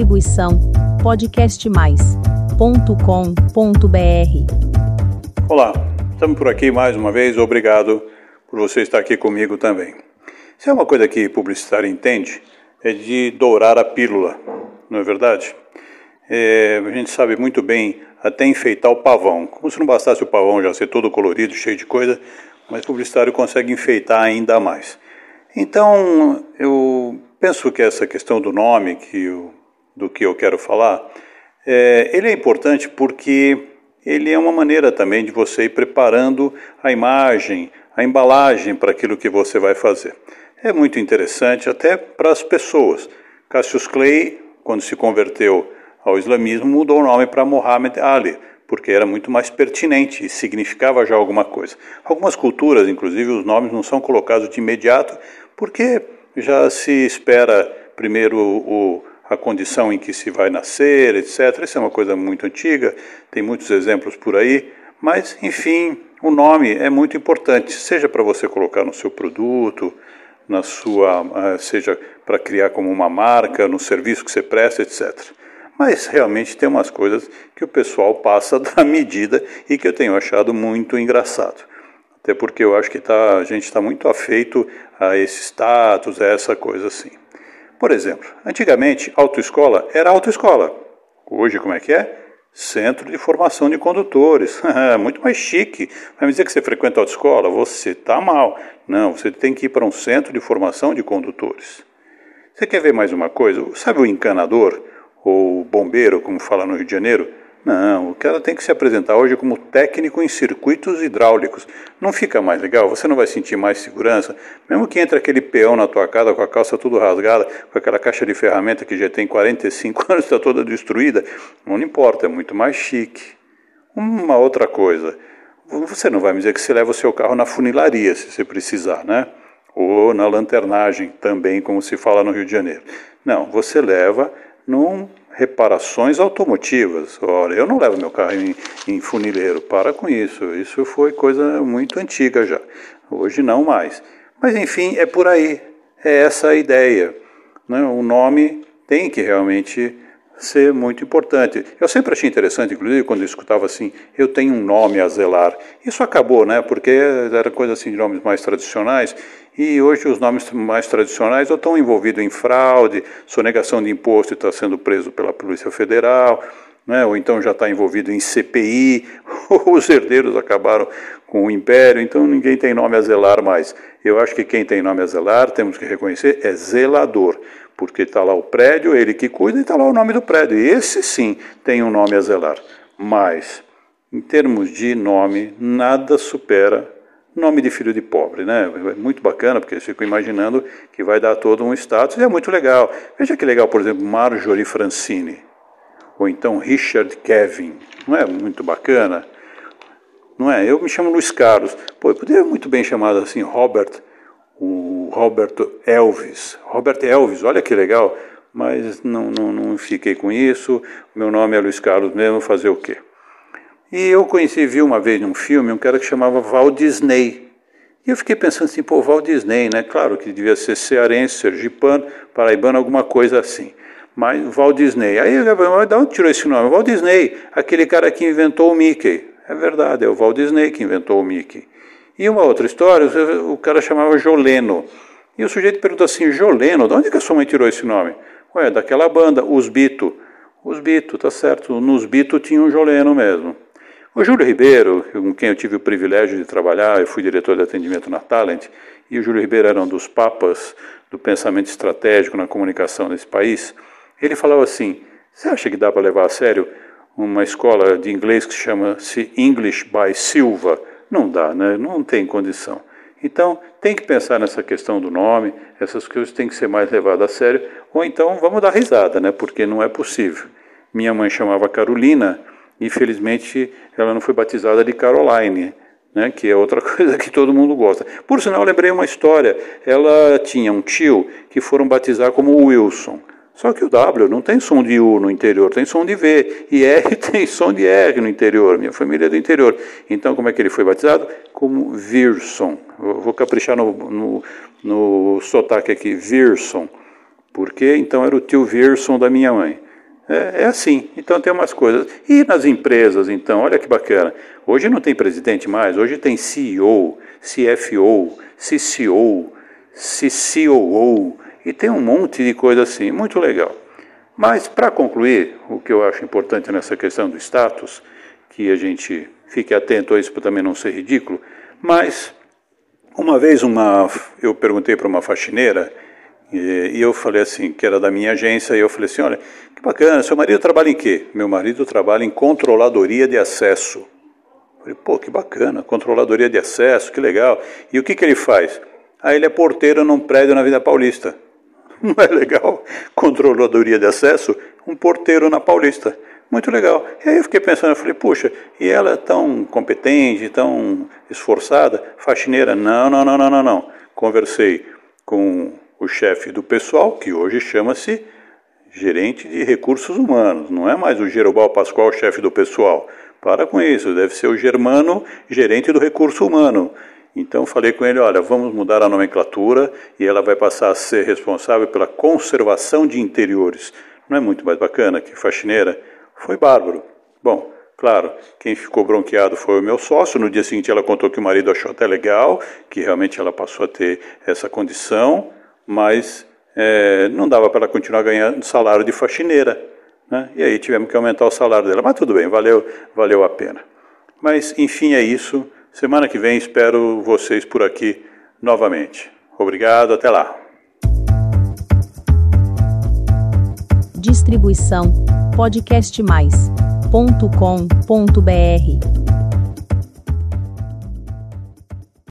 Distribuição podcastmais.com.br. Olá, estamos por aqui mais uma vez. Obrigado por você estar aqui comigo também. Se é uma coisa que publicitário entende, é de dourar a pílula, não é verdade? É, a gente sabe muito bem até enfeitar o pavão. Como se não bastasse o pavão já ser todo colorido, cheio de coisa, mas o publicitário consegue enfeitar ainda mais. Então, eu penso que essa questão do nome, que eu, do que eu quero falar, é, ele é importante porque ele é uma maneira também de você ir preparando a imagem, a embalagem para aquilo que você vai fazer. É muito interessante até para as pessoas. Cassius Clay, quando se converteu ao islamismo, mudou o nome para Muhammad Ali, porque era muito mais pertinente e significava já alguma coisa. Algumas culturas, inclusive, os nomes não são colocados de imediato, porque já se espera primeiro o, a condição em que se vai nascer, etc. Isso é uma coisa muito antiga, tem muitos exemplos por aí, mas, enfim, o nome é muito importante, seja para você colocar no seu produto, na sua, ah, seja para criar como uma marca, no serviço que você presta, etc. Mas realmente tem umas coisas que o pessoal passa da medida e que eu tenho achado muito engraçado. Até porque eu acho que tá, a gente está muito afeito a esse status, a essa coisa assim. Por exemplo, antigamente, autoescola era autoescola. Hoje, como é que é? Centro de Formação de Condutores. muito mais chique. Vai me dizer que você frequenta autoescola? Você está mal. Não, você tem que ir para um centro de formação de condutores. Você quer ver mais uma coisa? Sabe o encanador? Ou bombeiro, como fala no Rio de Janeiro? Não, o cara tem que se apresentar hoje como técnico em circuitos hidráulicos. Não fica mais legal? Você não vai sentir mais segurança? Mesmo que entre aquele peão na tua casa com a calça tudo rasgada, com aquela caixa de ferramenta que já tem 45 anos, está toda destruída, não importa, é muito mais chique. Uma outra coisa, você não vai me dizer que você leva o seu carro na funilaria, se você precisar, né? Ou na lanternagem, também, como se fala no Rio de Janeiro. Não, você leva num reparações automotivas. Ora, eu não levo meu carro em, em, funileiro, para com isso. Isso foi coisa muito antiga já. Hoje não mais. Mas enfim, é por aí. É essa a ideia. Né? O nome tem que realmente ser muito importante. Eu sempre achei interessante, inclusive, quando eu escutava assim, eu tenho um nome a zelar. Isso acabou, né? Porque era coisa assim de nomes mais tradicionais e hoje os nomes mais tradicionais ou estão envolvidos em fraude, sonegação de imposto e está sendo preso pela Polícia Federal, né? ou então já está envolvido em CPI, os herdeiros acabaram com o império, então ninguém tem nome a zelar mais. Eu acho que quem tem nome a zelar, temos que reconhecer, é zelador porque está lá o prédio, ele que cuida e está lá o nome do prédio. E esse sim tem um nome a zelar. Mas, em termos de nome, nada supera nome de filho de pobre, né? É muito bacana, porque eu fico imaginando que vai dar todo um status e é muito legal. Veja que legal, por exemplo, Marjorie Francine, ou então Richard Kevin, não é muito bacana? Não é? Eu me chamo Luiz Carlos, pô, eu poderia muito bem chamado assim Robert Roberto Elvis. Robert Elvis, olha que legal, mas não, não, não fiquei com isso. Meu nome é Luiz Carlos mesmo, fazer o quê? E eu conheci, vi uma vez num filme um cara que chamava Walt Disney. E eu fiquei pensando assim, pô, Walt Disney, né? Claro que devia ser cearense, sergipano, paraibano, alguma coisa assim. Mas Walt Disney. Aí eu de onde tirou esse nome? Walt Disney, aquele cara que inventou o Mickey. É verdade, é o Walt Disney que inventou o Mickey. E uma outra história, o cara chamava Joleno. E o sujeito pergunta assim, Joleno, de onde que a sua mãe tirou esse nome? Ué, daquela banda, Os Bito. Os Bito, tá certo. Nos Bito tinha um Joleno mesmo. O Júlio Ribeiro, com quem eu tive o privilégio de trabalhar, eu fui diretor de atendimento na Talent, e o Júlio Ribeiro era um dos papas do pensamento estratégico na comunicação nesse país. Ele falava assim: Você acha que dá para levar a sério uma escola de inglês que chama-se English by Silva? Não dá, né? não tem condição. Então, tem que pensar nessa questão do nome, essas coisas têm que ser mais levadas a sério, ou então vamos dar risada, né? porque não é possível. Minha mãe chamava Carolina, infelizmente ela não foi batizada de Caroline, né? que é outra coisa que todo mundo gosta. Por sinal, lembrei uma história, ela tinha um tio que foram batizar como Wilson. Só que o W não tem som de U no interior, tem som de V. E R tem som de R no interior. Minha família é do interior. Então, como é que ele foi batizado? Como Virson. Eu vou caprichar no, no, no sotaque aqui, Virson. Porque então era o tio Virson da minha mãe. É, é, assim. Então tem umas coisas. E nas empresas, então, olha que bacana. Hoje não tem presidente mais, hoje tem CEO, CFO, CCO, CCOO, e tem um monte de coisa assim, muito legal. Mas, para concluir, o que eu acho importante nessa questão do status, que a gente fique atento a isso para também não ser ridículo, mas uma vez uma, eu perguntei para uma faxineira, e, eu falei assim, que era da minha agência, e eu falei assim, olha, que bacana, seu marido trabalha em quê? Meu marido trabalha em controladoria de acesso. Eu falei, pô, que bacana, controladoria de acesso, que legal. E o que, que ele faz? Ah, ele é porteiro num prédio na Vida Paulista. Não é legal? Controladoria de acesso, um porteiro na Paulista. Muito legal. E aí eu fiquei pensando, eu falei, puxa, e ela é tão competente, tão esforçada, faxineira? Não, não, não, não, não, não. Conversei com o chefe do pessoal, que hoje chama-se gerente de recursos humanos, não é mais o Gerobal Pascoal, chefe do pessoal. Para com isso, deve ser o Germano, gerente do recurso humano. Então falei com ele, olha, vamos mudar a nomenclatura e ela vai passar a ser responsável pela conservação de interiores. Não é muito mais bacana que faxineira? Foi bárbaro. Bom, claro, quem ficou bronqueado foi o meu sócio. No dia seguinte ela contou que o marido achou até legal, que realmente ela passou a ter essa condição, mas é, não dava para ela continuar ganhando salário de faxineira. Né? E aí tivemos que aumentar o salário dela. Mas tudo bem, valeu, valeu a pena. Mas, enfim, é isso. Semana que vem espero vocês por aqui novamente. Obrigado, até lá. Distribuição podcastmais.com.br